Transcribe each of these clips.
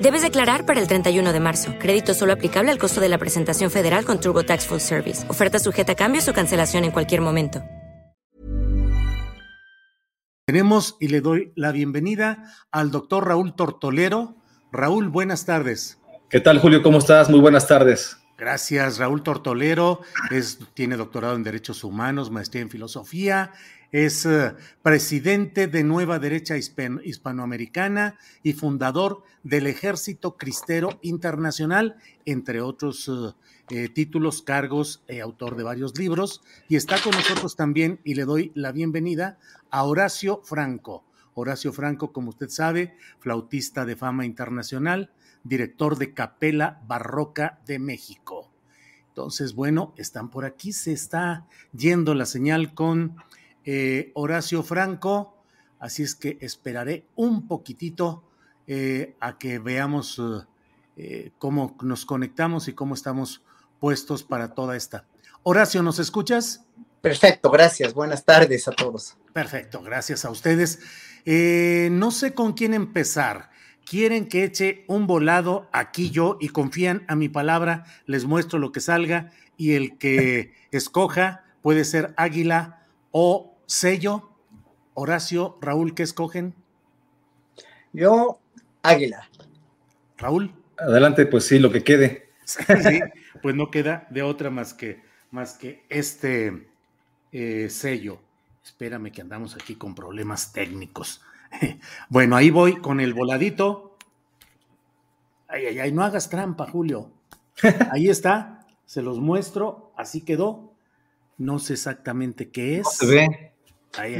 Debes declarar para el 31 de marzo. Crédito solo aplicable al costo de la presentación federal con TurboTax Full Service. Oferta sujeta a cambios o cancelación en cualquier momento. Tenemos y le doy la bienvenida al doctor Raúl Tortolero. Raúl, buenas tardes. ¿Qué tal, Julio? ¿Cómo estás? Muy buenas tardes. Gracias, Raúl Tortolero. Es, tiene doctorado en Derechos Humanos, maestría en Filosofía, es uh, presidente de Nueva Derecha Hispan Hispanoamericana y fundador del Ejército Cristero Internacional, entre otros uh, eh, títulos, cargos, eh, autor de varios libros. Y está con nosotros también, y le doy la bienvenida a Horacio Franco. Horacio Franco, como usted sabe, flautista de fama internacional, director de Capela Barroca de México. Entonces, bueno, están por aquí, se está yendo la señal con eh, Horacio Franco, así es que esperaré un poquitito eh, a que veamos eh, cómo nos conectamos y cómo estamos puestos para toda esta. Horacio, ¿nos escuchas? Perfecto, gracias. Buenas tardes a todos. Perfecto, gracias a ustedes. Eh, no sé con quién empezar. Quieren que eche un volado aquí yo y confían a mi palabra, les muestro lo que salga y el que escoja puede ser águila o sello. Horacio, Raúl, ¿qué escogen? Yo, águila. Raúl. Adelante, pues sí, lo que quede. sí, pues no queda de otra más que, más que este eh, sello. Espérame que andamos aquí con problemas técnicos. bueno, ahí voy con el voladito. Ay, ay, ay, no hagas trampa, Julio. Ahí está, se los muestro, así quedó. No sé exactamente qué es. No se ve.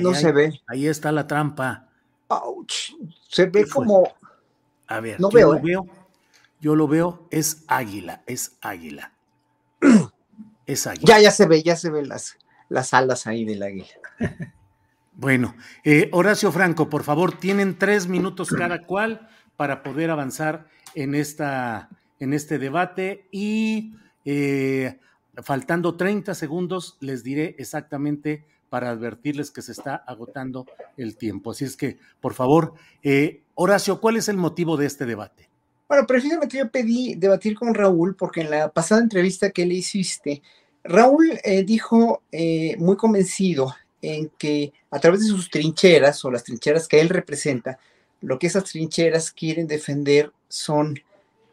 No se ve. Ahí está la trampa. Ouch. Se ve como. A ver, no yo veo, lo ¿eh? veo. Yo lo veo, es águila, es águila. es águila. Ya, ya se ve, ya se ven las, las alas ahí del águila. Bueno, eh, Horacio Franco, por favor, tienen tres minutos cada cual para poder avanzar en, esta, en este debate y eh, faltando 30 segundos les diré exactamente para advertirles que se está agotando el tiempo. Así es que, por favor, eh, Horacio, ¿cuál es el motivo de este debate? Bueno, precisamente yo pedí debatir con Raúl porque en la pasada entrevista que le hiciste, Raúl eh, dijo eh, muy convencido en que a través de sus trincheras o las trincheras que él representa, lo que esas trincheras quieren defender son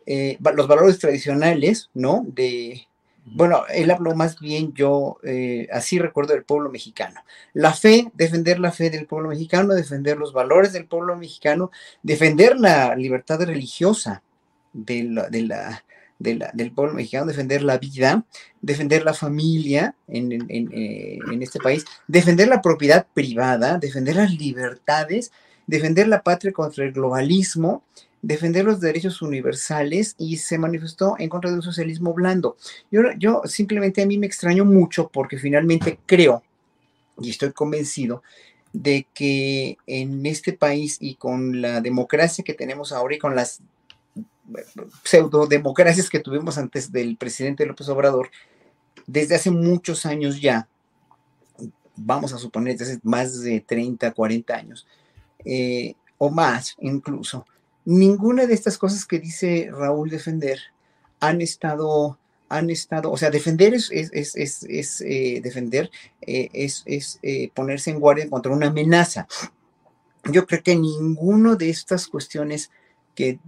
los valores tradicionales, ¿no? De, bueno, él habló más bien yo, eh, así recuerdo del pueblo mexicano. La fe, defender la fe del pueblo mexicano, defender los valores del pueblo mexicano, defender la libertad religiosa del pueblo mexicano, defender la vida, defender la familia en, en, eh, en, este país, defender la propiedad privada, defender las libertades, defender la patria contra el globalismo, defender los derechos universales y se manifestó en contra de un socialismo blando. Yo, yo simplemente a mí me extraño mucho porque finalmente creo y estoy convencido de que en este país y con la democracia que tenemos ahora y con las pseudodemocracias que tuvimos antes del presidente López Obrador, desde hace muchos años ya, vamos a suponer desde hace más de 30, 40 años, eh, o más incluso, ninguna de estas cosas que dice Raúl defender han estado, han estado, o sea, defender es, es, es, es, eh, defender, eh, es, eh, ponerse en guardia contra una amenaza. Yo creo que ninguno de estas cuestiones que,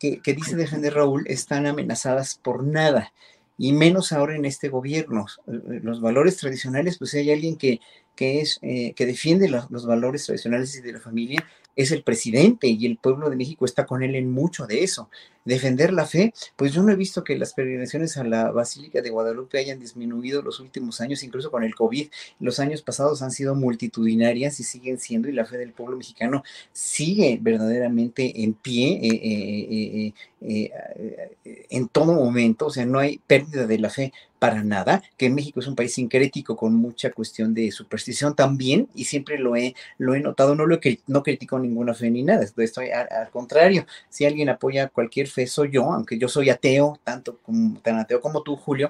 que, dice defender Raúl están amenazadas por nada. y menos ahora en este gobierno. Los valores tradicionales, pues hay alguien que, que, es, eh, que defiende los, los, valores tradicionales y de la familia, es el presidente y el pueblo de México está con él en mucho de eso. Defender la fe, pues yo no he visto que las peregrinaciones a la Basílica de Guadalupe hayan disminuido los últimos años, incluso con el COVID. Los años pasados han sido multitudinarias y siguen siendo, y la fe del pueblo mexicano sigue verdaderamente en pie eh, eh, eh, en todo momento, o sea, no hay pérdida de la fe para nada, que México es un país sincrético con mucha cuestión de superstición también, y siempre lo he, lo he notado, no, lo he, no critico ninguna fe ni nada, estoy al, al, contrario, si alguien apoya cualquier fe soy yo, aunque yo soy ateo, tanto como, tan ateo como tú, Julio,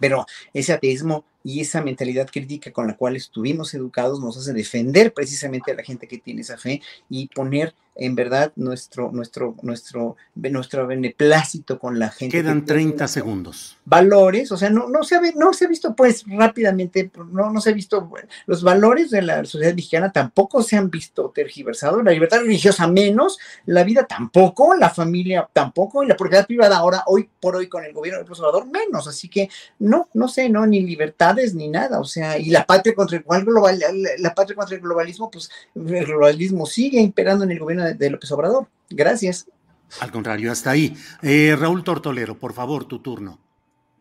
pero ese ateísmo y esa mentalidad crítica con la cual estuvimos educados nos hace defender precisamente a la gente que tiene esa fe y poner en verdad nuestro, nuestro, nuestro, nuestro beneplácito con la gente. Quedan 30 segundos. Valores, o sea, no, no, se ha, no se ha visto pues rápidamente, no, no se ha visto, los valores de la sociedad mexicana tampoco se han visto tergiversados, la libertad religiosa menos, la vida tampoco, la familia tampoco, y la propiedad privada ahora, hoy por hoy con el gobierno del conservador menos, así que no, no sé, no, ni libertades ni nada, o sea, y la patria contra el global, la, la patria contra el globalismo, pues el globalismo sigue imperando en el gobierno de, de López Obrador. Gracias. Al contrario, hasta ahí. Eh, Raúl Tortolero, por favor, tu turno.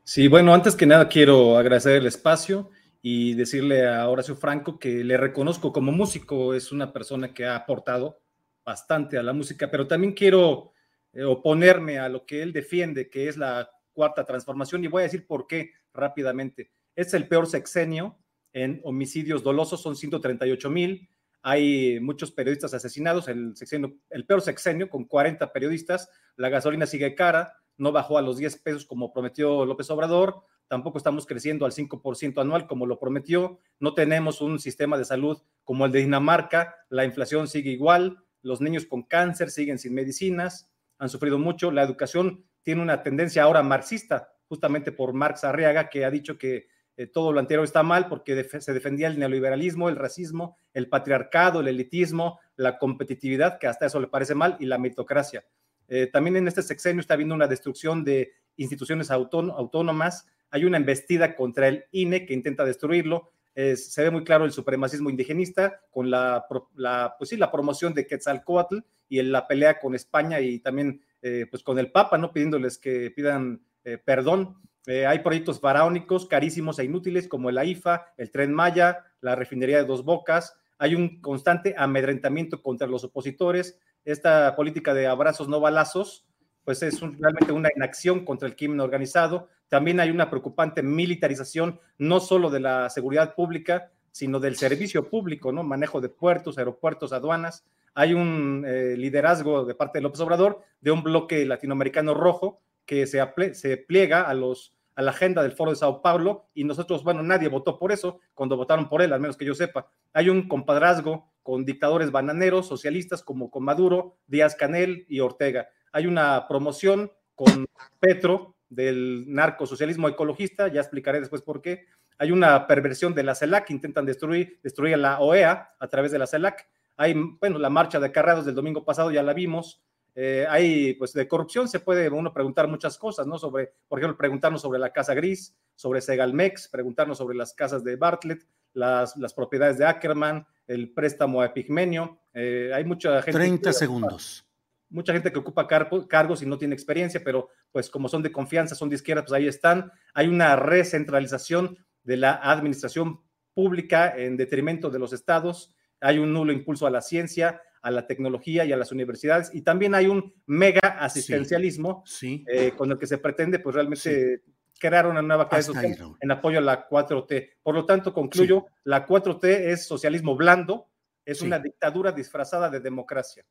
Sí, bueno, antes que nada quiero agradecer el espacio y decirle a Horacio Franco que le reconozco como músico, es una persona que ha aportado bastante a la música, pero también quiero eh, oponerme a lo que él defiende, que es la cuarta transformación, y voy a decir por qué rápidamente. Es el peor sexenio en homicidios dolosos, son 138 mil, hay muchos periodistas asesinados, el, sexenio, el peor sexenio con 40 periodistas, la gasolina sigue cara, no bajó a los 10 pesos como prometió López Obrador, tampoco estamos creciendo al 5% anual como lo prometió, no tenemos un sistema de salud como el de Dinamarca, la inflación sigue igual, los niños con cáncer siguen sin medicinas, han sufrido mucho, la educación tiene una tendencia ahora marxista, justamente por Marx Arriaga, que ha dicho que eh, todo lo anterior está mal porque se defendía el neoliberalismo, el racismo, el patriarcado, el elitismo, la competitividad, que hasta eso le parece mal, y la meritocracia. Eh, también en este sexenio está habiendo una destrucción de instituciones autónomas, hay una embestida contra el INE que intenta destruirlo, se ve muy claro el supremacismo indigenista con la, la, pues sí, la promoción de Quetzalcoatl y la pelea con España y también eh, pues con el Papa, ¿no? Pidiéndoles que pidan perdón. Eh, hay proyectos faraónicos carísimos e inútiles como el AIFA, el Tren Maya, la refinería de Dos Bocas. Hay un constante amedrentamiento contra los opositores. Esta política de abrazos no balazos, pues es un, realmente una inacción contra el crimen organizado. También hay una preocupante militarización, no solo de la seguridad pública, sino del servicio público, ¿no? Manejo de puertos, aeropuertos, aduanas. Hay un eh, liderazgo de parte de López Obrador de un bloque latinoamericano rojo que se, se pliega a, los, a la agenda del Foro de Sao Paulo y nosotros, bueno, nadie votó por eso cuando votaron por él, al menos que yo sepa. Hay un compadrazgo con dictadores bananeros, socialistas como con Maduro, Díaz Canel y Ortega. Hay una promoción con Petro del narcosocialismo ecologista, ya explicaré después por qué. Hay una perversión de la CELAC, intentan destruir, destruir a la OEA a través de la CELAC. Hay, bueno, la marcha de carrados del domingo pasado ya la vimos, eh, hay, pues de corrupción se puede uno preguntar muchas cosas, ¿no? Sobre, por ejemplo, preguntarnos sobre la Casa Gris, sobre Segalmex, preguntarnos sobre las casas de Bartlett, las, las propiedades de Ackerman, el préstamo a Epigmenio. Eh, hay mucha gente. 30 que, segundos. Mucha gente que ocupa car cargos y no tiene experiencia, pero pues como son de confianza, son de izquierda, pues ahí están. Hay una recentralización de la administración pública en detrimento de los estados. Hay un nulo impulso a la ciencia, a la tecnología y a las universidades. Y también hay un mega asistencialismo sí, sí. Eh, con el que se pretende pues realmente sí. crear una nueva clase social en apoyo a la 4T. Por lo tanto, concluyo, la 4T es socialismo blando, es una dictadura disfrazada de democracia.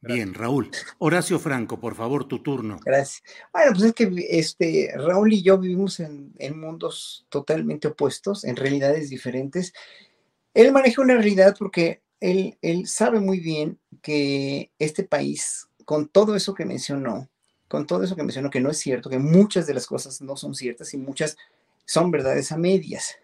Gracias. Bien, Raúl. Horacio Franco, por favor, tu turno. Gracias. Bueno, pues es que este, Raúl y yo vivimos en, en mundos totalmente opuestos, en realidades diferentes. Él maneja una realidad porque él, sabe muy bien que este país, con todo eso que mencionó, con todo eso que mencionó, que no es cierto, que muchas de las cosas no son ciertas y muchas son verdades a medias.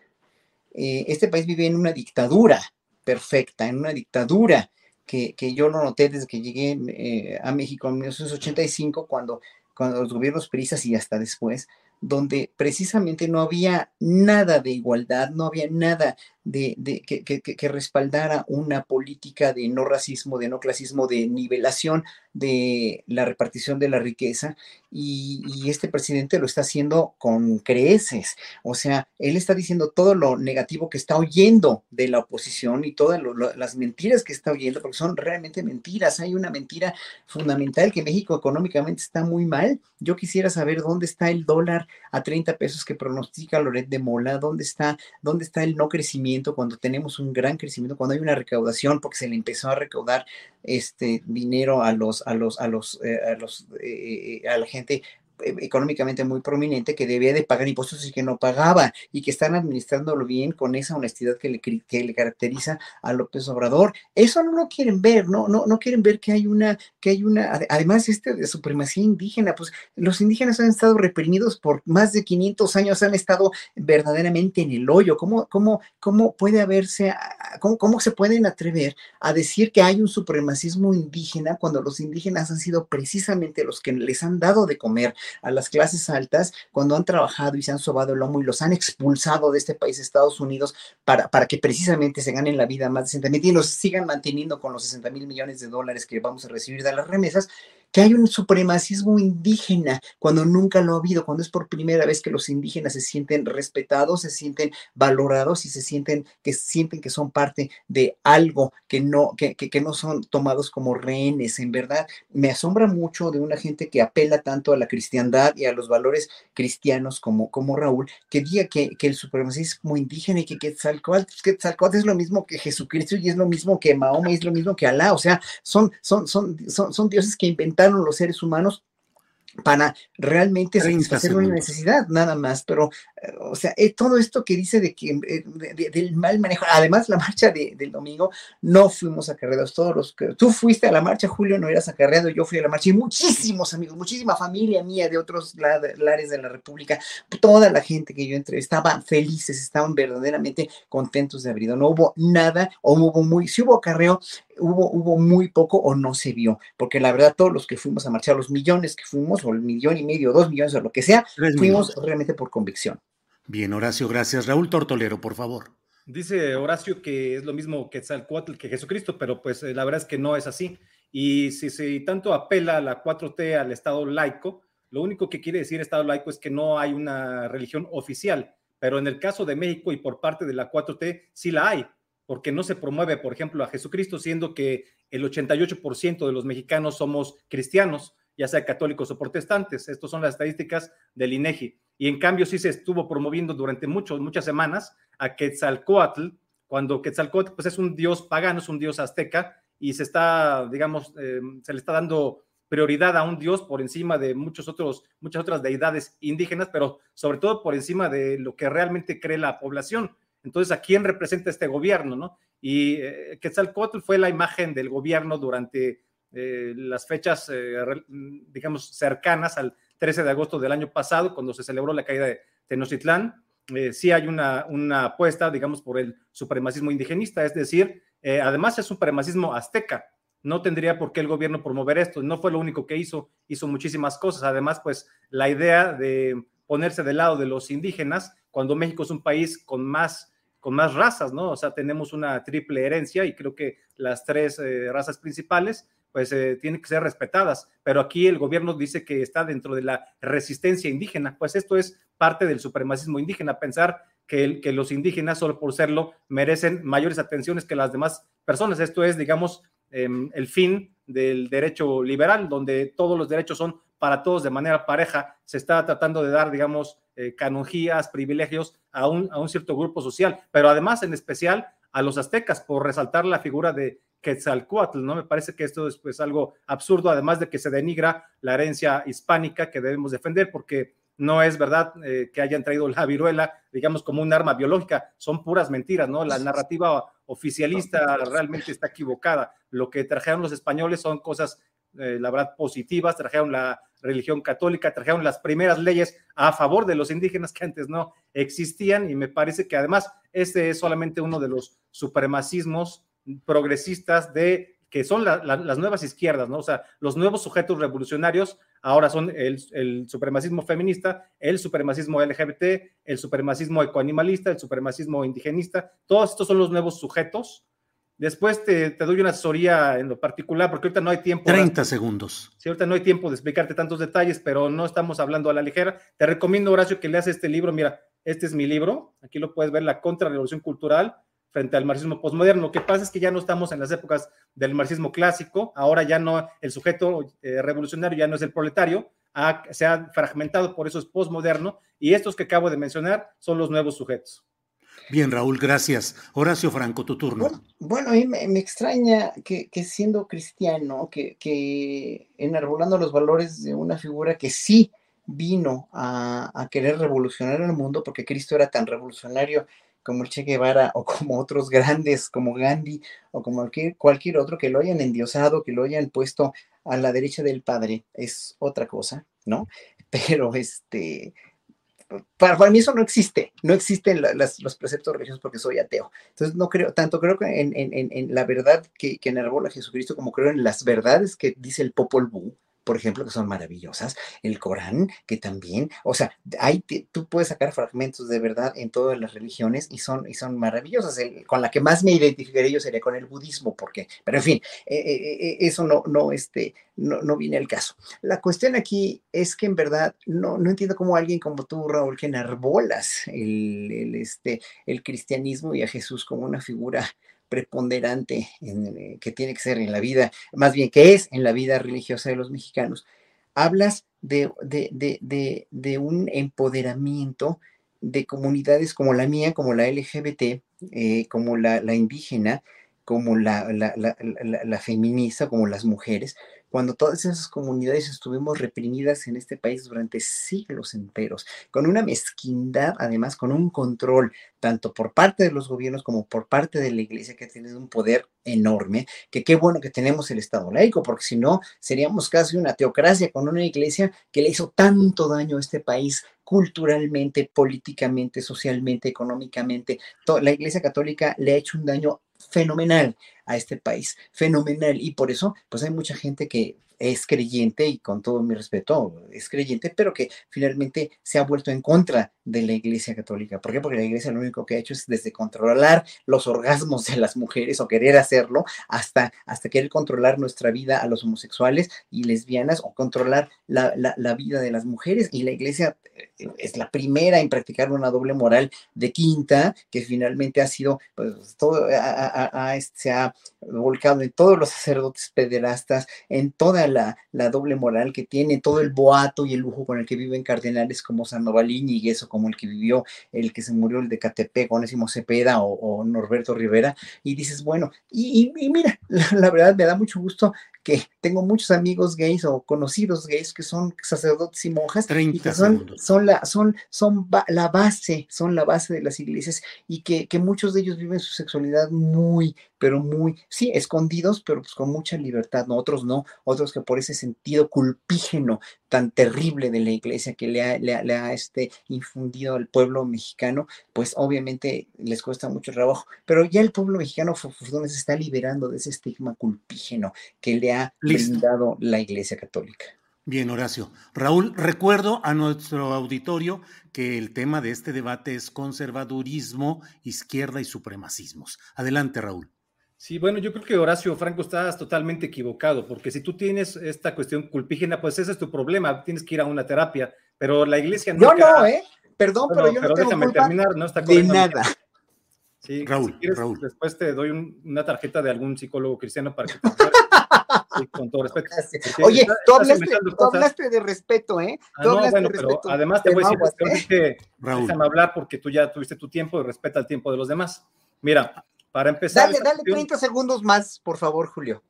Eh, este país vive en una dictadura perfecta, en una dictadura que, yo lo noté desde que llegué eh, a México en 1985, cuando, cuando los gobiernos peristas y hasta después, donde precisamente no había nada de igualdad, no había nada de, que, respaldara una política de no racismo, de no clasismo, de nivelación de la repartición de la riqueza. Y, este presidente lo está haciendo con creces. O sea, él está diciendo todo lo negativo que está oyendo de la oposición y todas las mentiras que está oyendo, porque son realmente mentiras. Hay una mentira fundamental que México económicamente está muy mal. Yo quisiera saber dónde está el dólar a 30 pesos que pronostica Loret de Mola, dónde está, dónde está el no crecimiento cuando tenemos un gran crecimiento, cuando hay una recaudación, porque se le empezó a recaudar este dinero a los, a los, a los, eh, a los, eh, eh, a la gente económicamente muy prominente que debía de pagar impuestos y que no pagaba y que están administrándolo bien con esa honestidad que le, que le caracteriza a López Obrador. Eso no lo quieren ver, no, no, no quieren ver que hay una, que hay una, además este de supremacía indígena, pues los indígenas han estado reprimidos por más de 500 años, han estado verdaderamente en el hoyo. ¿Cómo, cómo, cómo puede haberse, cómo, cómo se pueden atrever a decir que hay un supremacismo indígena cuando los indígenas han sido precisamente los que les han dado de comer, a las clases altas cuando han trabajado y se han sobado el lomo y los han expulsado de este país, Estados Unidos, para, para que precisamente se ganen la vida más decentemente y los sigan manteniendo con los 60 mil millones de dólares que vamos a recibir de las remesas, que hay un supremacismo indígena cuando nunca lo ha habido, cuando es por primera vez que los indígenas se sienten respetados, se sienten valorados y se sienten que sienten que son parte de algo que no que, que, no son tomados como rehenes. En verdad, me asombra mucho de una gente que apela tanto a la cristiandad y a los valores cristianos como, como Raúl, que diga que, que el supremacismo indígena y que Quetzalcóatl, pues Quetzalcóatl es lo mismo que Jesucristo y es lo mismo que Mahoma y es lo mismo que Alá, o sea, son, son, son, son, son dioses que inventaron los seres humanos para realmente satisfacer una necesidad, nada más. Pero, o sea, eh, todo esto que dice de que eh, del mal manejo, además la marcha del domingo, no fuimos acarreados, todos los que tú fuiste a la marcha, Julio, no eras acarreado, yo fui a la marcha y muchísimos amigos, muchísima familia mía de otros lares de la República, toda la gente que yo entrevistaba felices, estaban verdaderamente contentos de haber ido. No hubo nada, o hubo muy, si hubo acarreo, hubo, hubo muy poco o no se vio, porque la verdad todos los que fuimos a marchar, los millones que fuimos, o el millón y medio, dos millones o lo que sea, fuimos realmente por convicción. Bien, Horacio, gracias. Raúl Tortolero, por favor. Dice Horacio que es lo mismo que Tzalcoatl que Jesucristo, pero pues eh, la verdad es que no es así. Y si, si tanto apela a la 4T al Estado laico, lo único que quiere decir Estado laico es que no hay una religión oficial, pero en el caso de México y por parte de la 4T sí la hay porque no se promueve, por ejemplo, a Jesucristo, siendo que el 88% de los mexicanos somos cristianos, ya sea católicos o protestantes. Estas son las estadísticas del INEGI. Y en cambio sí se estuvo promoviendo durante muchos, muchas semanas a Quetzalcoatl, cuando Quetzalcoatl pues, es un dios pagano, es un dios azteca, y se está, digamos, eh, se le está dando prioridad a un dios por encima de muchos otros, muchas otras deidades indígenas, pero sobre todo por encima de lo que realmente cree la población. Entonces, ¿a quién representa este gobierno? ¿no? Y eh, Quetzalcoatl fue la imagen del gobierno durante eh, las fechas, eh, digamos, cercanas al 13 de agosto del año pasado, cuando se celebró la caída de Tenochtitlán. sí hay una, una, apuesta, digamos, por el supremacismo indigenista, es decir, además es supremacismo azteca. No tendría por qué el gobierno promover esto. No fue lo único que hizo, hizo muchísimas cosas. Además, pues la idea de ponerse del lado de los indígenas, cuando México es un país con más con más razas, ¿no? O sea, tenemos una triple herencia y creo que las tres eh, razas principales pues eh, tienen que ser respetadas, pero aquí el gobierno dice que está dentro de la resistencia indígena, pues esto es parte del supremacismo indígena, pensar que, que los indígenas, solo por serlo, merecen mayores atenciones que las demás personas. Esto es, digamos, em, el fin del derecho liberal, donde todos los derechos son para todos de manera pareja, se está tratando de dar, digamos, eh, privilegios a un, a un cierto grupo social, pero además en especial a los aztecas por resaltar la figura de Quetzalcoatl, ¿no? Me parece que esto es pues algo absurdo, además de que se denigra la herencia hispánica que debemos defender, porque no es verdad eh, que hayan traído la viruela, digamos, como un arma biológica, son puras mentiras, ¿no? La narrativa oficialista realmente está equivocada. Lo que trajeron los españoles son cosas, eh, la verdad, positivas, trajeron la religión católica, trajeron las primeras leyes a favor de los indígenas que antes no existían y me parece que además este es solamente uno de los supremacismos progresistas de que son las nuevas izquierdas, ¿no? O sea, los nuevos sujetos revolucionarios ahora son el, el, supremacismo feminista, el supremacismo LGBT, el supremacismo ecoanimalista, el supremacismo indigenista, todos estos son los nuevos sujetos. Después te, te, doy una asesoría en lo particular, porque ahorita no hay tiempo. 30 segundos. Sí, ahorita no hay tiempo de explicarte tantos detalles, pero no estamos hablando a la ligera. Te recomiendo, Horacio, que leas este libro. Mira, este es mi libro. Aquí lo puedes ver, La Contrarrevolución Cultural frente al marxismo postmoderno. Lo que pasa es que ya no estamos en las épocas del marxismo clásico, ahora ya no, el sujeto eh, revolucionario ya no es el proletario, se ha fragmentado, por eso es postmoderno, y estos que acabo de mencionar son los nuevos sujetos. Bien, Raúl, gracias. Horacio Franco, tu turno. Bueno, a mí me, extraña que, siendo cristiano, que, que enarbolando los valores de una figura que sí vino a, a, querer revolucionar el mundo, porque Cristo era tan revolucionario como el Che Guevara o como otros grandes como Gandhi o como cualquier, cualquier otro que lo hayan endiosado, que lo hayan puesto a la derecha del Padre, es otra cosa, ¿no? Pero este, para, mí eso no existe, no existen los preceptos religiosos porque soy ateo. Entonces no creo, tanto creo que en, la verdad que, que enarbola Jesucristo como creo en las verdades que dice el Popol Vuh, por ejemplo, que son maravillosas, el Corán, que también, o sea, hay, tú puedes sacar fragmentos de verdad en todas las religiones y son, y son maravillosas. con la que más me identificaría yo sería con el budismo, porque, pero en fin, eh, eh, eh, eso no, no, este, no, no viene al caso. La cuestión aquí es que en verdad no, no entiendo cómo alguien como tú, Raúl, que enarbolas el, el, este, el cristianismo y a Jesús como una figura preponderante eh, que tiene que ser en la vida, más bien que es en la vida religiosa de los mexicanos, hablas de, de, un empoderamiento de comunidades como la mía, como la LGBT, eh, como la, indígena, como la, la, feminista, como las mujeres, cuando todas esas comunidades estuvimos reprimidas en este país durante siglos enteros, con una mezquindad, además, con un control, tanto por parte de los gobiernos como por parte de la iglesia, que ha tenido un poder enorme, que qué bueno que tenemos el Estado laico, porque si no, seríamos casi una teocracia con una iglesia que le hizo tanto daño a este país culturalmente, políticamente, socialmente, económicamente. La Iglesia Católica le ha hecho un daño fenomenal a este país, fenomenal. Y por eso, pues hay mucha gente que es creyente y con todo mi respeto, es creyente, pero que finalmente se ha vuelto en contra de la Iglesia Católica. ¿Por qué? Porque la Iglesia lo único que ha hecho es desde controlar los orgasmos de las mujeres o querer hacerlo, hasta, hasta querer controlar nuestra vida a los homosexuales y lesbianas o controlar la, la vida de las mujeres. Y la Iglesia eh, es la primera en practicar una doble moral de quinta, que finalmente ha sido, pues, todo, se ha volcado en todos los sacerdotes pederastas, en toda la, doble moral que tiene, todo el boato y el lujo con el que viven cardenales como Sandoval Íñiguez o como el que vivió, el que se murió, el de Catepec, Onésimo Cepeda o, Norberto Rivera, y dices, bueno, y, mira, la, verdad me da mucho gusto que tengo muchos amigos gays o conocidos gays que son sacerdotes y monjas y que son, son, la, son, son la base, son la base de las iglesias y que, que muchos de ellos viven su sexualidad muy, pero muy, sí, escondidos, pero pues con mucha libertad, ¿no? Otros no, otros que por ese sentido culpígeno tan terrible de la iglesia que le ha, le ha, este, infundido al pueblo mexicano, pues obviamente les cuesta mucho trabajo, pero ya el pueblo mexicano se está liberando de ese estigma culpígeno que le ha brindado la iglesia católica. Bien, Horacio. Raúl, recuerdo a nuestro auditorio que el tema de este debate es conservadurismo, izquierda y supremacismos. Adelante, Raúl. Sí, bueno, yo creo que Horacio Franco estás totalmente equivocado, porque si tú tienes esta cuestión culpígena, pues ese es tu problema, tienes que ir a una terapia, pero la iglesia no. Yo no, ¿eh? Perdón, pero yo no tengo déjame culpa terminar, no está de nada. Sí, Raúl, Raúl. Después te doy una tarjeta de algún psicólogo cristiano para que te sí, con todo respeto. Oye, tú, hablaste, de respeto, ¿eh? Ah, no, bueno, pero además te voy a decir que, déjame hablar porque tú ya tuviste tu tiempo y respeta el tiempo de los demás. Mira, para empezar. Dale, dale 30 segundos más, por favor, Julio.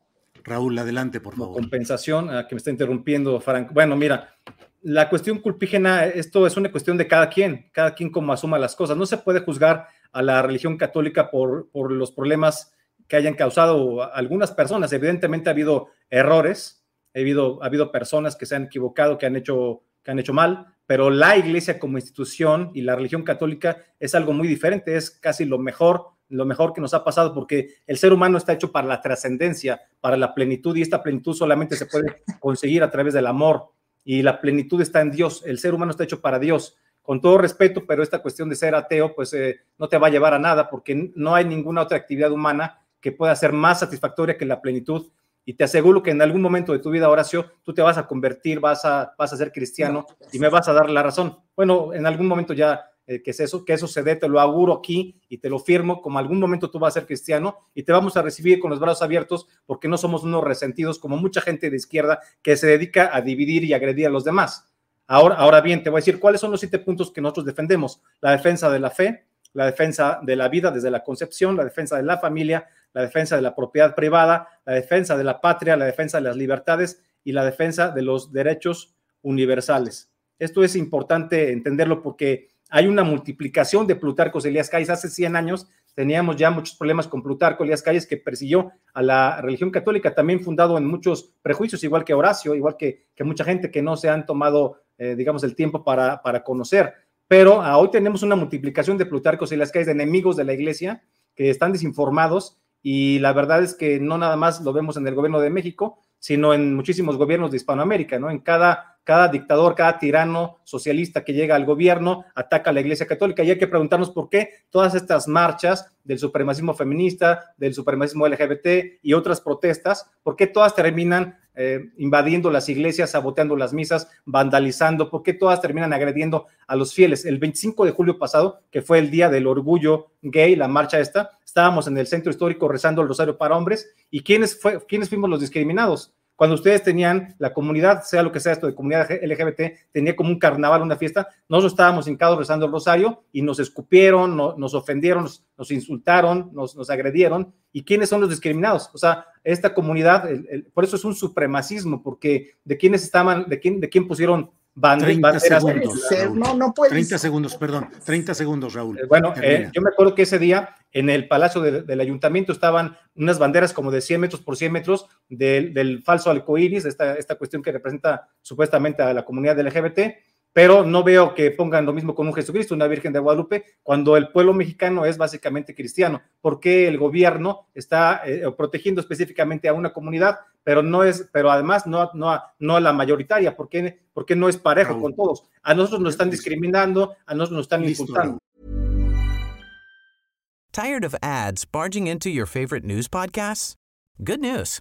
Raúl, adelante, por favor. Compensación, a que me está interrumpiendo, Frank. Bueno, mira, la cuestión culpígena, esto es una cuestión de cada quien, cada quien como asuma las cosas. No se puede juzgar a la religión católica por, por los problemas que hayan causado algunas personas. Evidentemente ha habido errores, ha habido, ha habido personas que se han equivocado, que han hecho que han hecho mal, pero la iglesia como institución y la religión católica es algo muy diferente, es casi lo mejor lo mejor que nos ha pasado, porque el ser humano está hecho para la trascendencia, para la plenitud, y esta plenitud solamente se puede conseguir a través del amor, y la plenitud está en Dios, el ser humano está hecho para Dios. Con todo respeto, pero esta cuestión de ser ateo, pues eh, no te va a llevar a nada, porque no hay ninguna otra actividad humana que pueda ser más satisfactoria que la plenitud. Y te aseguro que en algún momento de tu vida, Horacio, tú te vas a convertir, vas a, vas a ser cristiano y me vas a dar la razón. Bueno, en algún momento ya eh, que es eso, que eso se dé, te lo auguro aquí y te lo firmo, como algún momento tú vas a ser cristiano y te vamos a recibir con los brazos abiertos porque no somos unos resentidos como mucha gente de izquierda que se dedica a dividir y agredir a los demás. Ahora, ahora bien, te voy a decir cuáles son los siete puntos que nosotros defendemos. La defensa de la fe, la defensa de la vida desde la concepción, la defensa de la familia, la defensa de la propiedad privada, la defensa de la patria, la defensa de las libertades y la defensa de los derechos universales. Esto es importante entenderlo porque hay una multiplicación de Plutarcos Elías Calles. Hace 100 años teníamos ya muchos problemas con Plutarco Elías Calles, que persiguió a la religión católica, también fundado en muchos prejuicios, igual que Horacio, igual que, que mucha gente que no se han tomado, eh, digamos, el tiempo para, para conocer. Pero hoy tenemos una multiplicación de Plutarcos Elías Calles, de enemigos de la iglesia, que están desinformados, y la verdad es que no nada más lo vemos en el gobierno de México, sino en muchísimos gobiernos de Hispanoamérica, ¿no? En cada cada dictador, cada tirano socialista que llega al gobierno ataca a la Iglesia Católica. Y hay que preguntarnos por qué todas estas marchas del supremacismo feminista, del supremacismo LGBT y otras protestas, por qué todas terminan eh, invadiendo las iglesias, saboteando las misas, vandalizando, por qué todas terminan agrediendo a los fieles. El 25 de julio pasado, que fue el día del orgullo gay, la marcha esta, estábamos en el centro histórico rezando el rosario para hombres. ¿Y quiénes, fue, quiénes fuimos los discriminados? Cuando ustedes tenían la comunidad, sea lo que sea esto de comunidad LGBT, tenía como un carnaval, una fiesta, nosotros estábamos hincados rezando el rosario y nos escupieron, nos ofendieron, nos, insultaron, nos, agredieron. ¿Y quiénes son los discriminados? O sea, esta comunidad, por eso es un supremacismo, porque de quiénes estaban, de quién, de quién pusieron 30 segundos, no, no 30 segundos, perdón, 30 segundos, Raúl. Eh, bueno, eh, yo me acuerdo que ese día en el Palacio del Ayuntamiento estaban unas banderas como de 100 metros por 100 metros del, del falso arcoíris, esta, esta cuestión que representa supuestamente a la comunidad LGBT, pero no veo que pongan lo mismo con un Jesucristo, una Virgen de Guadalupe, cuando el pueblo mexicano es básicamente cristiano. ¿Por qué el gobierno está eh, protegiendo específicamente a una comunidad, pero no es, pero además no, no, no a la mayoritaria? ¿Por qué, no es parejo con todos? A nosotros nos están discriminando, a nosotros nos están insultando. Tired of ads barging into your favorite news podcasts? Good news.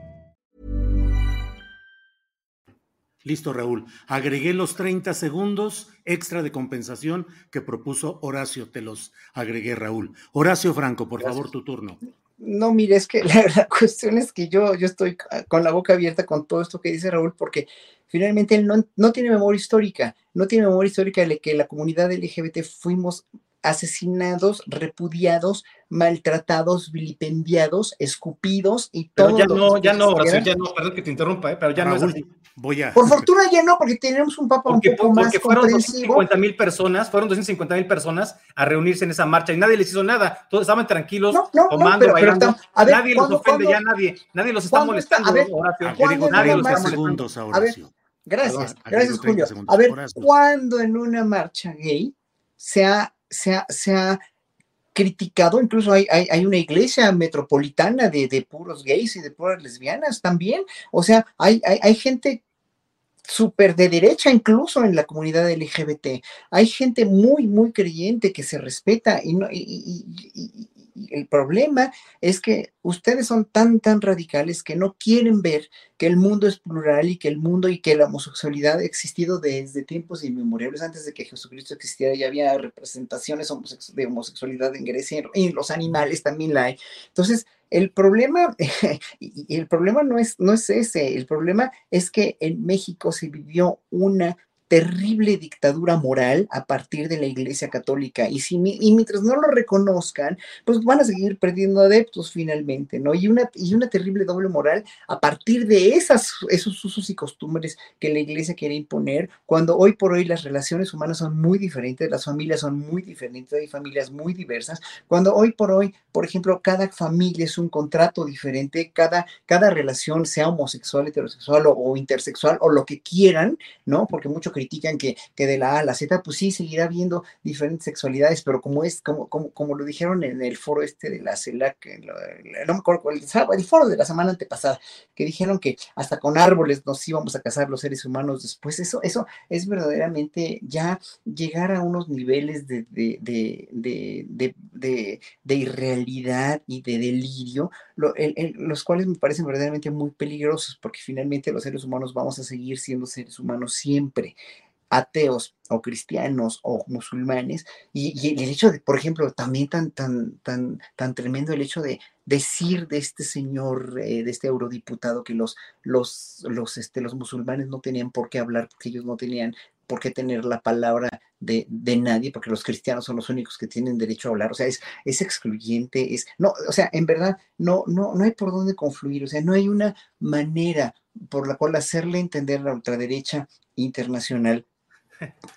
Listo, Raúl. Agregué los 30 segundos extra de compensación que propuso Horacio. Te los agregué, Raúl. Horacio Franco, por favor, tu turno. No, mire, es que la, cuestión es que yo, yo estoy con la boca abierta con todo esto que dice Raúl, porque finalmente él no, no tiene memoria histórica, no tiene memoria histórica de que la comunidad LGBT fuimos asesinados, repudiados, maltratados, vilipendiados, escupidos y todo. ya no, ya no, Horacio, ya no, perdón que te interrumpa, ¿eh? pero ya no es así. Voy a... Por fortuna ya no, porque tenemos un papa porque, un poco porque fueron 250 mil personas, fueron 250 mil personas a reunirse en esa marcha y nadie les hizo nada, todos estaban tranquilos, tomando, bailando, nadie los ofende ya, nadie, nadie los está molestando, a ver, Horacio, nadie los está molestando. A ver, gracias, gracias Julio. A ver, ¿cuándo en una marcha gay se ha, se ha, se ha criticado, incluso hay, hay, una iglesia metropolitana de, de, puros gays y de puras lesbianas también. O sea, hay, hay, hay gente súper de derecha incluso en la comunidad LGBT. Hay gente muy, muy creyente que se respeta y, no, y, el problema es que ustedes son tan, tan radicales que no quieren ver que el mundo es plural y que el mundo y que la homosexualidad ha existido desde tiempos inmemoriales. Antes de que Jesucristo existiera ya había representaciones de homosexualidad en Grecia y en los animales también la hay. Entonces, el problema, el problema no es, no es ese, el problema es que en México se vivió una terrible dictadura moral a partir de la Iglesia Católica. Y, si, y mientras no lo reconozcan, pues van a seguir perdiendo adeptos finalmente, ¿no? Y una, y una terrible doble moral a partir de esas, esos usos y costumbres que la Iglesia quiere imponer, cuando hoy por hoy las relaciones humanas son muy diferentes, las familias son muy diferentes, hay familias muy diversas, cuando hoy por hoy, por ejemplo, cada familia es un contrato diferente, cada, cada relación, sea homosexual, heterosexual o, o intersexual o lo que quieran, ¿no? Porque mucho que critican que, que de la A a la Z, pues sí, seguirá viendo diferentes sexualidades, pero como es, como, como, como lo dijeron en el foro este de la CELAC, no me acuerdo cuál, el foro de la semana antepasada, que dijeron que hasta con árboles nos íbamos a casar los seres humanos después, eso, eso es verdaderamente ya llegar a unos niveles de, de, de, de, de irrealidad y de delirio, los cuales me parecen verdaderamente muy peligrosos, porque finalmente los seres humanos vamos a seguir siendo seres humanos siempre ateos o cristianos o musulmanes, y, el hecho de, por ejemplo, también tan, tan, tan, tan tremendo el hecho de decir de este señor, eh, de este eurodiputado, que los, los, los, este, los musulmanes no tenían por qué hablar, porque ellos no tenían por qué tener la palabra de, de, nadie, porque los cristianos son los únicos que tienen derecho a hablar, o sea, es, es excluyente, es, no, o sea, en verdad, no, no, no hay por dónde confluir, o sea, no hay una manera por la cual hacerle entender a la ultraderecha internacional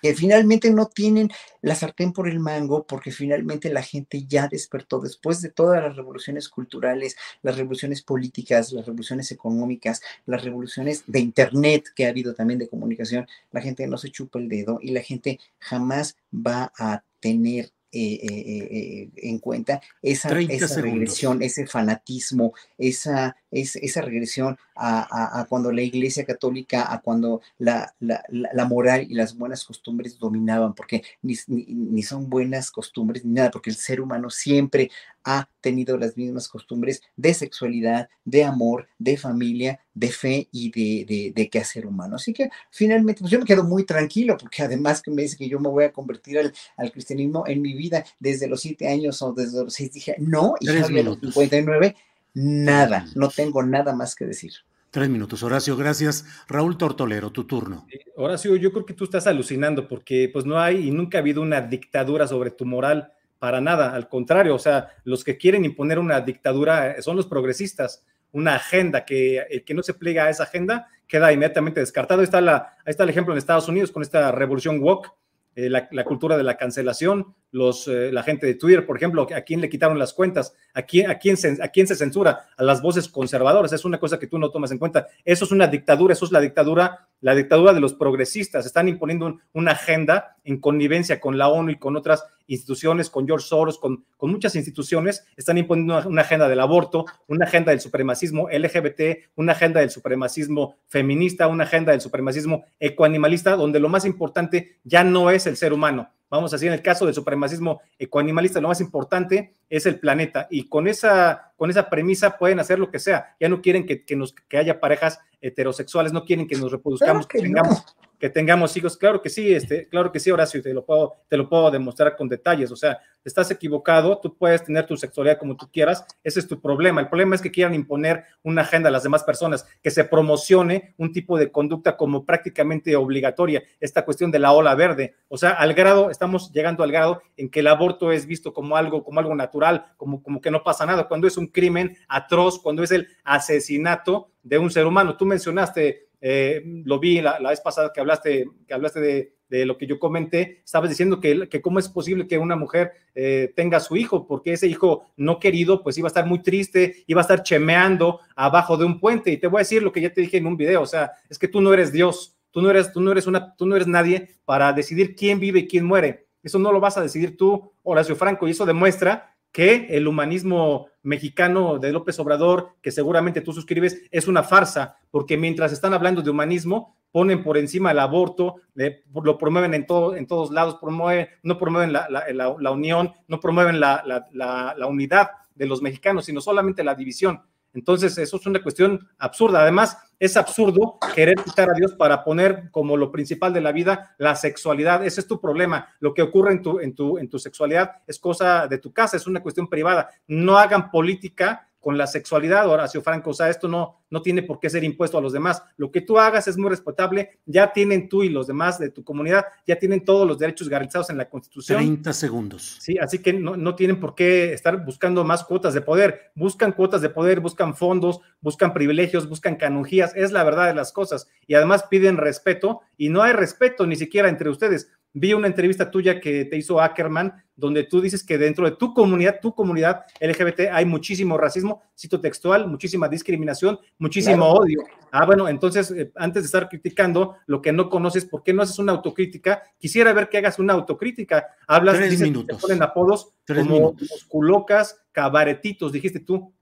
que finalmente no tienen la sartén por el mango porque finalmente la gente ya despertó después de todas las revoluciones culturales, las revoluciones políticas, las revoluciones económicas, las revoluciones de Internet que ha habido también de comunicación, la gente no se chupa el dedo y la gente jamás va a tener eh, eh, eh, en cuenta esa, esa regresión, ese fanatismo, esa, esa regresión a, cuando la Iglesia Católica, a cuando la, la, moral y las buenas costumbres dominaban, porque ni, ni, son buenas costumbres ni nada, porque el ser humano siempre ha tenido las mismas costumbres de sexualidad, de amor, de familia, de fe y de, de, de quehacer humano. Así que finalmente, pues yo me quedo muy tranquilo, porque además que me dice que yo me voy a convertir al, al cristianismo en mi vida desde los siete años o desde los seis, dije, no, y ya los 59 nada, no tengo nada más que decir. Tres minutos, Horacio, gracias. Raúl Tortolero, tu turno. Horacio, yo creo que tú estás alucinando porque pues no hay y nunca ha habido una dictadura sobre tu moral para nada, al contrario, o sea, los que quieren imponer una dictadura eh, son los progresistas, una agenda que el que no se plega a esa agenda queda inmediatamente descartado. Ahí está, la, ahí está el ejemplo en Estados Unidos con esta revolución woke, eh, la, cultura de la cancelación, los, eh, la gente de Twitter, por ejemplo, a quién le quitaron las cuentas, a quién, a, quién se, a quién se censura, a las voces conservadoras, es una cosa que tú no tomas en cuenta. Eso es una dictadura, eso es la dictadura, la dictadura de los progresistas, están imponiendo una agenda en connivencia con la ONU y con otras instituciones, con George Soros, con, con muchas instituciones, están imponiendo una, agenda del aborto, una agenda del supremacismo LGBT, una agenda del supremacismo feminista, una agenda del supremacismo ecoanimalista, donde lo más importante ya no es el ser humano. Vamos a decir, en el caso del supremacismo ecoanimalista, lo más importante es el planeta. Y con esa, con esa premisa pueden hacer lo que sea. Ya no quieren que, nos, que haya parejas heterosexuales, no quieren que nos reproduzcamos, que, tengamos, que tengamos hijos. Claro que sí, este, claro que sí, Horacio, te lo puedo, te lo puedo demostrar con detalles. O sea, estás equivocado, tú puedes tener tu sexualidad como tú quieras, ese es tu problema. El problema es que quieran imponer una agenda a las demás personas, que se promocione un tipo de conducta como prácticamente obligatoria, esta cuestión de la ola verde. O sea, al grado, estamos llegando al grado en que el aborto es visto como algo, como algo natural, como, como que no pasa nada, cuando es un crimen atroz, cuando es el asesinato de un ser humano. Tú mencionaste, eh, lo vi la, vez pasada que hablaste, que hablaste de, lo que yo comenté, estabas diciendo que, que cómo es posible que una mujer eh, tenga su hijo, porque ese hijo no querido, pues iba a estar muy triste, iba a estar chemeando abajo de un puente. Y te voy a decir lo que ya te dije en un video, o sea, es que tú no eres Dios, tú no eres, tú no eres una, tú no eres nadie para decidir quién vive y quién muere. Eso no lo vas a decidir tú, Horacio Franco, y eso demuestra que el humanismo mexicano de López Obrador, que seguramente tú suscribes, es una farsa, porque mientras están hablando de humanismo, ponen por encima el aborto, lo promueven en, todo, en todos lados, promueven, no promueven la, unión, no promueven la, unidad de los mexicanos, sino solamente la división. Entonces, eso es una cuestión absurda. Además, es absurdo querer quitar a Dios para poner como lo principal de la vida la sexualidad. Ese es tu problema. Lo que ocurre en tu, en tu, en tu sexualidad es cosa de tu casa, es una cuestión privada. No hagan política con la sexualidad, Horacio Franco. O sea, esto no, no tiene por qué ser impuesto a los demás. Lo que tú hagas es muy respetable. Ya tienen tú y los demás de tu comunidad, ya tienen todos los derechos garantizados en la Constitución. 30 segundos. Sí, así que no, no tienen por qué estar buscando más cuotas de poder. Buscan cuotas de poder, buscan fondos, buscan privilegios, buscan canonjías. Es la verdad de las cosas. Y además piden respeto y no hay respeto ni siquiera entre ustedes vi una entrevista tuya que te hizo Ackerman, donde tú dices que dentro de tu comunidad, tu comunidad LGBT, hay muchísimo racismo, cito textual, muchísima discriminación, muchísimo odio. Ah, bueno, entonces, eh, antes de estar criticando lo que no conoces, ¿por qué no haces una autocrítica? Quisiera ver que hagas una autocrítica. Hablas, Tres minutos. te ponen apodos como musculocas, cabaretitos, dijiste tú,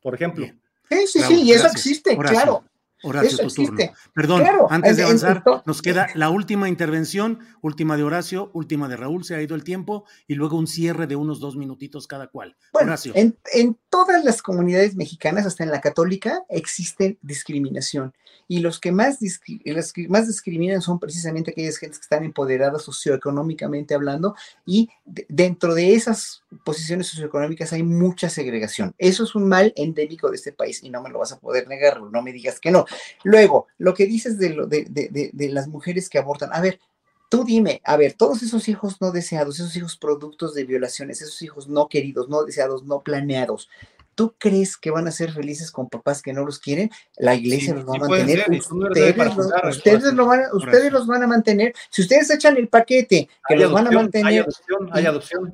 por ejemplo. Sí, sí, sí, y eso existe, claro. Horacio, tu turno. Perdón, antes de avanzar, nos queda la última intervención, última de Horacio, última de Raúl, se ha ido el tiempo, y luego un cierre de unos dos minutitos cada cual. Horacio. En, en, todas las comunidades mexicanas, hasta en la católica, existe discriminación. Y los que más, los que más discriminan son precisamente aquellas gentes que están empoderadas socioeconómicamente hablando, y dentro de esas posiciones socioeconómicas hay mucha segregación. Eso es un mal endémico de este país, y no me lo vas a poder negar, no me digas que no. Luego, lo que dices de, lo, de, de, de, las mujeres que abortan, a ver, tú dime, a ver, todos esos hijos no deseados, esos hijos productos de violaciones, esos hijos no queridos, no deseados, no planeados, ¿Tú crees que van a ser felices con papás que no los quieren? La iglesia los va a mantener. ustedes, los van, ustedes los van a mantener. Si ustedes echan el paquete, que los van a mantener. Hay adopción, hay adopción.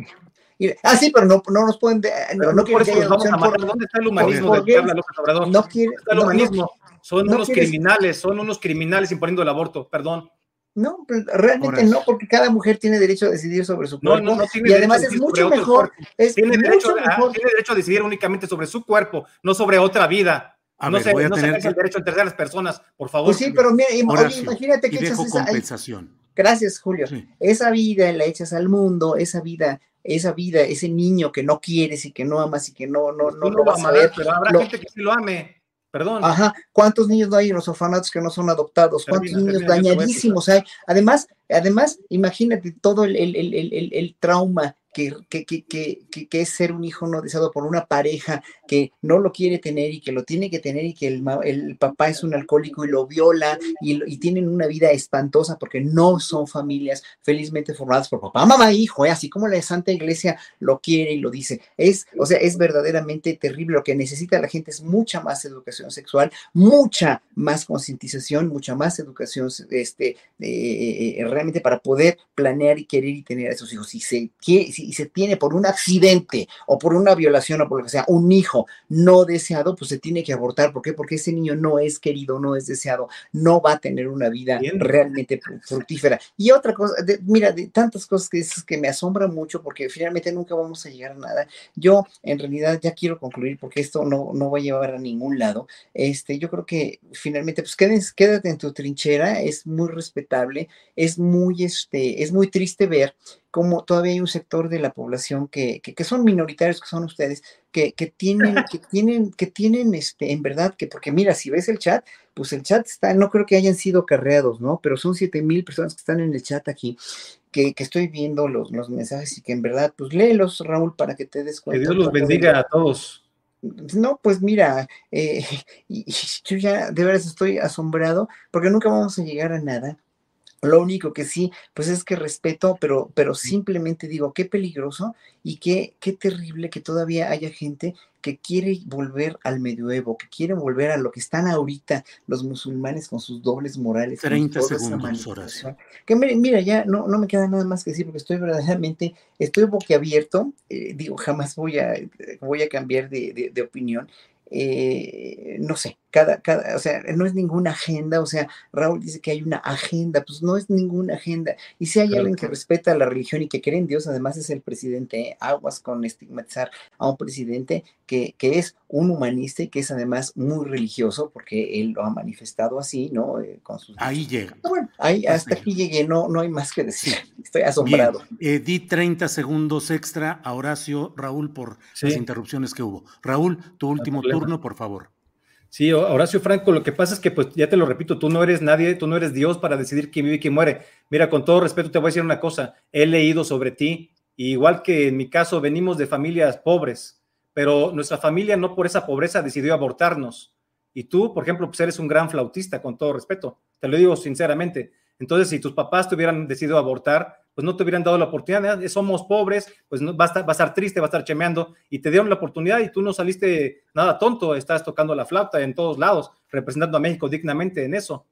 Ah, sí, pero no, no nos pueden. no, no, que ¿Dónde está el humanismo del que habla López Obrador? No quiere, está el humanismo? Son unos criminales, son unos criminales imponiendo el aborto, perdón. No, realmente no, porque cada mujer tiene derecho a decidir sobre su cuerpo. No, no, tiene y además es mucho mejor. tiene, derecho, A, tiene derecho a decidir únicamente sobre su cuerpo, no sobre otra vida. no se, no se el derecho en terceras personas, por favor. Pues sí, pero mira, imagínate que echas esa, compensación. Gracias, Julio. Esa vida la echas al mundo, esa vida, esa vida, ese niño que no quieres y que no amas y que no, no, no, lo vas a ver. Pero habrá gente que sí lo ame. Perdón. Ajá, ¿cuántos niños no hay en los orfanatos que no son adoptados? ¿Cuántos niños dañadísimos hay? Además, además, imagínate todo el, el, el, el trauma que, que, que, que, es ser un hijo no deseado por una pareja que no lo quiere tener y que lo tiene que tener y que el, el papá es un alcohólico y lo viola y, y, tienen una vida espantosa porque no son familias felizmente formadas por papá, mamá, hijo, ¿eh? así como la Santa Iglesia lo quiere y lo dice. Es, o sea, es verdaderamente terrible. Lo que necesita la gente es mucha más educación sexual, mucha más concientización, mucha más educación este, eh, realmente para poder planear y querer y tener a esos hijos. Si se, si, y se tiene por un accidente o por una violación o por lo que sea un hijo no deseado, pues se tiene que abortar. ¿Por qué? Porque ese niño no es querido, no es deseado, no va a tener una vida realmente fructífera. Y otra cosa, mira, de tantas cosas que dices que me asombran mucho porque finalmente nunca vamos a llegar a nada. Yo en realidad ya quiero concluir porque esto no, no va a llevar a ningún lado. Este, yo creo que finalmente, pues quédate, quédate en tu trinchera, es muy respetable, es muy, este, es muy triste ver como todavía hay un sector de la población que, que, son minoritarios, que son ustedes, que, que, tienen, que tienen, que tienen, este, en verdad, que porque mira, si ves el chat, pues el chat está, no creo que hayan sido carreados, ¿no? Pero son siete mil personas que están en el chat aquí, que, que estoy viendo los, los mensajes y que en verdad, pues léelos, Raúl, para que te des cuenta. Que Dios los bendiga a todos. No, pues mira, eh, yo ya de veras estoy asombrado porque nunca vamos a llegar a nada lo único que sí, pues es que respeto, pero, pero simplemente digo, qué peligroso y qué, qué terrible que todavía haya gente que quiere volver al medioevo, que quiere volver a lo que están ahorita los musulmanes con sus dobles morales. 30 segundos, Horacio. Que mira, ya no, no me queda nada más que decir porque estoy verdaderamente, estoy boquiabierto, eh, digo, jamás voy a, voy a cambiar de, de opinión eh, no sé, cada, cada, o sea, no es ninguna agenda, o sea, Raúl dice que hay una agenda, pues no es ninguna agenda. Y si hay alguien que respeta la religión y que cree en Dios, además es el presidente, ¿eh? aguas con estigmatizar a un presidente que, que, es un humanista y que es además muy religioso, porque él lo ha manifestado así, ¿no? Eh, con sus... Ahí llega. Bueno, ahí, hasta aquí llegué, no, no hay más que decir, estoy asombrado. Bien. di 30 segundos extra a Horacio, Raúl, por las interrupciones que hubo. Raúl, tu último turno, por favor. Sí, Horacio Franco, lo que pasa es que, pues ya te lo repito, tú no eres nadie, tú no eres Dios para decidir quién vive y quién muere. Mira, con todo respeto te voy a decir una cosa, he leído sobre ti, igual que en mi caso venimos de familias pobres, pero nuestra familia no por esa pobreza decidió abortarnos. Y tú, por ejemplo, pues eres un gran flautista, con todo respeto, te lo digo sinceramente. Entonces, si tus papás te hubieran decidido abortar, pues no te hubieran dado la oportunidad, somos pobres, pues no, va, a estar, triste, va a estar chemeando, y te dieron la oportunidad y tú no saliste nada tonto, estás tocando la flauta en todos lados, representando a México dignamente en eso.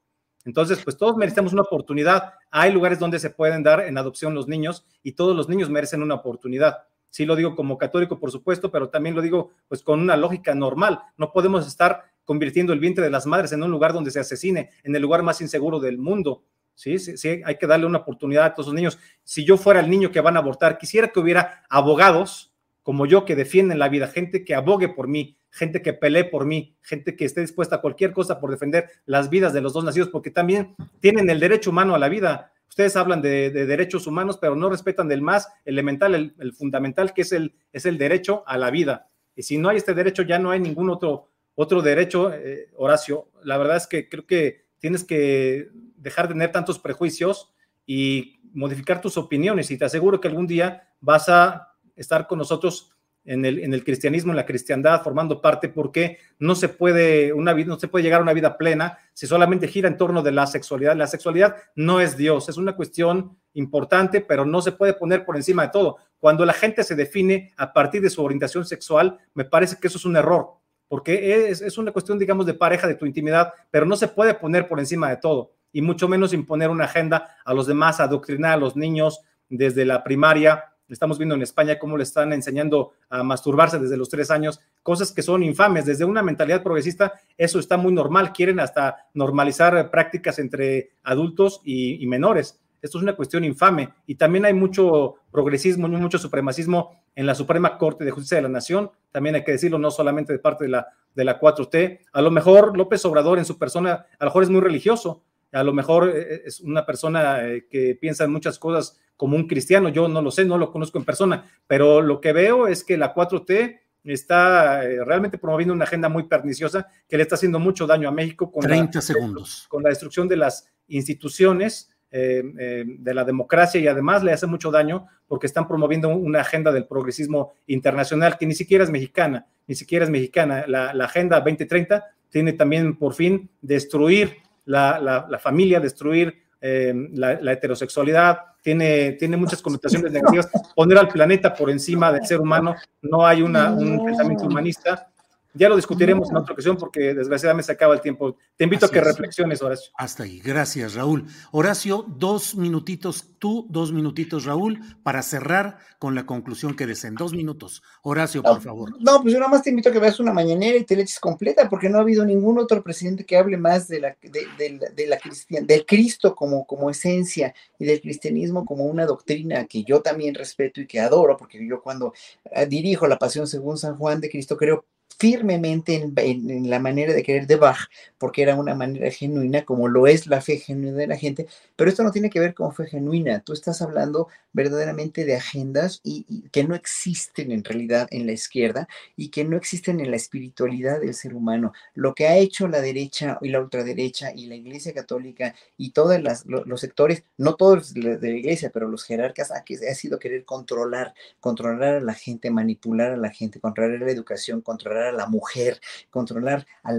Entonces, pues todos merecemos una oportunidad. Hay lugares donde se pueden dar en adopción los niños y todos los niños merecen una oportunidad. Sí lo digo como católico, por supuesto, pero también lo digo pues con una lógica normal. No podemos estar convirtiendo el vientre de las madres en un lugar donde se asesine, en el lugar más inseguro del mundo. Sí, sí, sí, hay que darle una oportunidad a todos los niños. Si yo fuera el niño que van a abortar, quisiera que hubiera abogados como yo que defienden la vida, gente que abogue por mí, gente que pelee por mí, gente que esté dispuesta a cualquier cosa por defender las vidas de los dos nacidos, porque también tienen el derecho humano a la vida. Ustedes hablan de, derechos humanos, pero no respetan del más elemental, el, fundamental, que es el, es el derecho a la vida. Y si no hay este derecho, ya no hay ningún otro, otro derecho, eh, Horacio. La verdad es que creo que tienes que dejar de tener tantos prejuicios y modificar tus opiniones. Y te aseguro que algún día vas a estar con nosotros en el, en el cristianismo, en la cristiandad, formando parte, porque no se puede una vida, no se puede llegar a una vida plena si solamente gira en torno de la sexualidad. La sexualidad no es Dios, es una cuestión importante, pero no se puede poner por encima de todo. Cuando la gente se define a partir de su orientación sexual, me parece que eso es un error, porque es, es una cuestión, digamos, de pareja, de tu intimidad, pero no se puede poner por encima de todo y mucho menos imponer una agenda a los demás, adoctrinar a los niños desde la primaria. Estamos viendo en España cómo le están enseñando a masturbarse desde los tres años, cosas que son infames. Desde una mentalidad progresista, eso está muy normal. Quieren hasta normalizar prácticas entre adultos y, menores. Esto es una cuestión infame. Y también hay mucho progresismo, mucho supremacismo en la Suprema Corte de Justicia de la Nación. También hay que decirlo, no solamente de parte de la, de la 4T. A lo mejor López Obrador en su persona, a lo mejor es muy religioso, a lo mejor eh, eh, es una persona eh, que piensa en muchas cosas como un cristiano, yo no lo sé, no lo conozco en persona, pero lo que veo es que la 4T está realmente promoviendo una agenda muy perniciosa que le está haciendo mucho daño a México con, 30 segundos. con la destrucción de las instituciones, de la democracia y además le hace mucho daño porque están promoviendo una agenda del progresismo internacional que ni siquiera es mexicana, ni siquiera es mexicana. La, la Agenda 2030 tiene también por fin destruir la, familia, destruir eh, la, heterosexualidad, tiene, tiene muchas connotaciones negativas. Poner al planeta por encima del ser humano, no hay una, un pensamiento humanista. Ya lo discutiremos en otra ocasión porque desgraciadamente se acaba el tiempo. Te invito a que reflexiones, Horacio. Hasta ahí. Gracias, Raúl. Horacio, dos minutitos tú, dos minutitos, Raúl, para cerrar con la conclusión que deseen. Dos minutos. Horacio, por favor. No, pues yo nada más te invito a que veas una mañanera y te le eches completa porque no ha habido ningún otro presidente que hable más de la, de, la cristian, del Cristo como, como esencia y del cristianismo como una doctrina que yo también respeto y que adoro porque yo cuando eh, dirijo la pasión según San Juan de Cristo creo firmemente en, la manera de querer de Bach, porque era una manera genuina, como lo es la fe genuina de la gente, pero esto no tiene que ver con fe genuina, tú estás hablando verdaderamente de agendas y, que no existen en realidad en la izquierda y que no existen en la espiritualidad del ser humano. Lo que ha hecho la derecha y la ultraderecha y la Iglesia Católica y todos los sectores, no todos de la Iglesia, pero los jerarcas, ha, ha sido querer controlar, controlar a la gente, manipular a la gente, controlar la educación, controlar a la mujer, controlar a,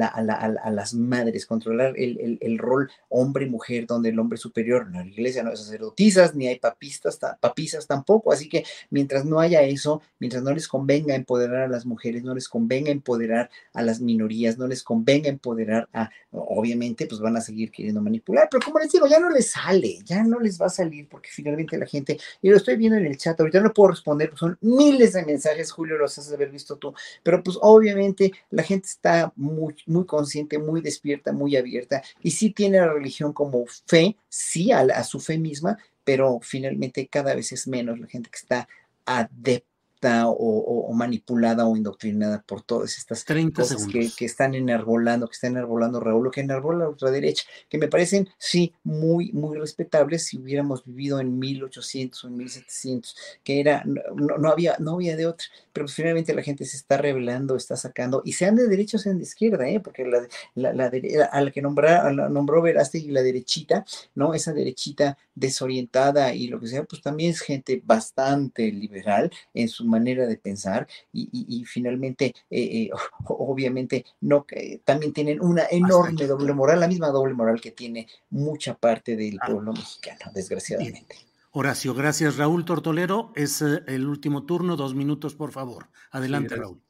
las madres, controlar el, rol hombre-mujer, donde el hombre superior, no, la iglesia no hay sacerdotisas, ni hay papistas, papisas tampoco, así que mientras no haya eso, mientras no les convenga empoderar a las mujeres, no les convenga empoderar a las minorías, no les convenga empoderar a, obviamente, pues van a seguir queriendo manipular, pero como les digo, ya no les sale, ya no les va a salir, porque finalmente la gente, y lo estoy viendo en el chat, ahorita no puedo responder, pues son miles de mensajes, Julio, los has de haber visto tú, pero pues obviamente la gente está muy, muy consciente, muy despierta, muy abierta y sí tiene la religión como fe, sí a, su fe misma, pero finalmente cada vez es menos la gente que está adepta o, manipulada o indoctrinada por todas estas cosas que, que, están enarbolando, que están enarbolando Raúl, lo que enarbola la ultraderecha, que me parecen, sí, muy, muy respetables si hubiéramos vivido en 1800 o en 1700, que era, no, había, no había de otra, pero pues finalmente la gente se está revelando, está sacando, y sean de derecha o sean de izquierda, ¿eh? porque la, la, la, a la que nombra, nombró y la derechita, ¿no? Esa derechita desorientada y lo que sea, pues también es gente bastante liberal en su manera de pensar y, finalmente, eh, eh, obviamente, no, también tienen una enorme doble moral, la misma doble moral que tiene mucha parte del ah. pueblo mexicano, desgraciadamente. Horacio, gracias. Raúl Tortolero, es eh, el último turno, dos minutos, por favor. Adelante, Raúl.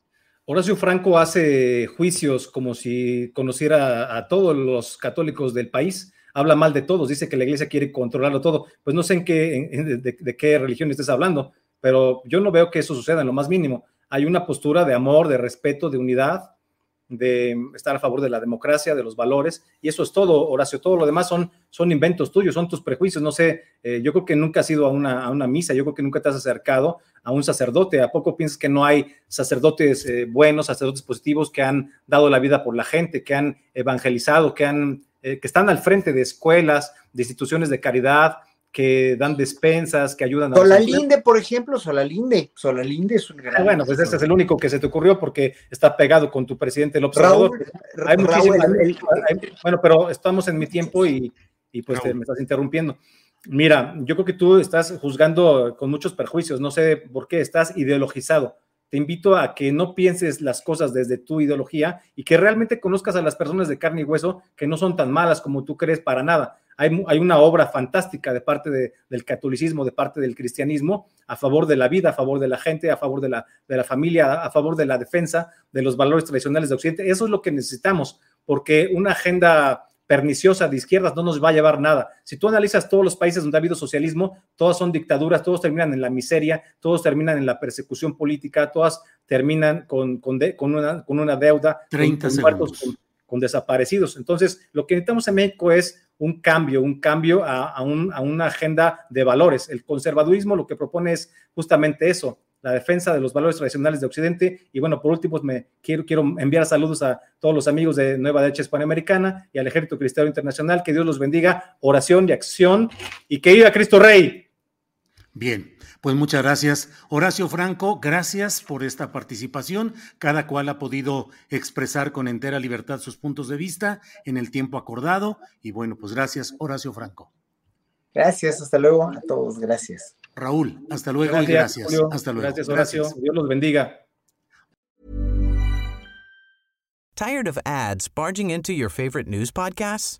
Horacio Franco hace juicios como si conociera a todos los católicos del país habla mal de todos, dice que la iglesia quiere controlarlo todo. Pues no sé en qué, de, qué religión estés hablando pero yo no veo que eso suceda en lo más mínimo. Hay una postura de amor, de respeto, de unidad, de estar a favor de la democracia, de los valores, y eso es todo, Horacio. Todo lo demás son, son inventos tuyos, son tus prejuicios. No sé, eh, yo creo que nunca has ido a una, a una, misa, yo creo que nunca te has acercado a un sacerdote. ¿A poco piensas que no hay sacerdotes eh, buenos, sacerdotes positivos que han dado la vida por la gente, que han evangelizado, que, han, eh, que están al frente de escuelas, de instituciones de caridad, que dan despensas, que ayudan a... Solalinde, por ejemplo, Solalinde. Solalinde es un gran... Ah, bueno, pues ese es el único que se te ocurrió porque está pegado con tu presidente López Obrador. Hay muchísimas... bueno, pero estamos en mi tiempo y, pues me estás interrumpiendo. Mira, yo creo que tú estás juzgando con muchos perjuicios, no sé por qué, estás ideologizado. Te invito a que no pienses las cosas desde tu ideología y que realmente conozcas a las personas de carne y hueso que no son tan malas como tú crees para nada hay, una obra fantástica de parte del catolicismo, de parte del cristianismo, a favor de la vida, a favor de la gente, a favor de la, de la familia, a favor de la defensa de los valores tradicionales de Occidente. Eso es lo que necesitamos, porque una agenda perniciosa de izquierdas no nos va a llevar nada. Si tú analizas todos los países donde ha habido socialismo, todas son dictaduras, todos terminan en la miseria, todos terminan en la persecución política, todas terminan con, con, una, con una, deuda, 30 con, con, desaparecidos. Entonces, lo que necesitamos en México es un cambio, un cambio a, una agenda de valores. El conservadurismo lo que propone es justamente eso, la defensa de los valores tradicionales de Occidente. Y bueno, por último, me quiero, quiero enviar saludos a todos los amigos de Nueva Derecha Hispanoamericana y al Ejército Cristiano Internacional. Que Dios los bendiga, oración y acción y que viva Cristo Rey. Bien, pues muchas gracias. Horacio Franco, gracias por esta participación. Cada cual ha podido expresar con entera libertad sus puntos de vista en el tiempo acordado. Y bueno, pues gracias, Horacio Franco. Gracias, hasta luego a todos, gracias. Raúl, hasta luego y gracias. Hasta luego. Gracias, Horacio. Dios los bendiga. Tired of ads barging into your favorite news podcasts?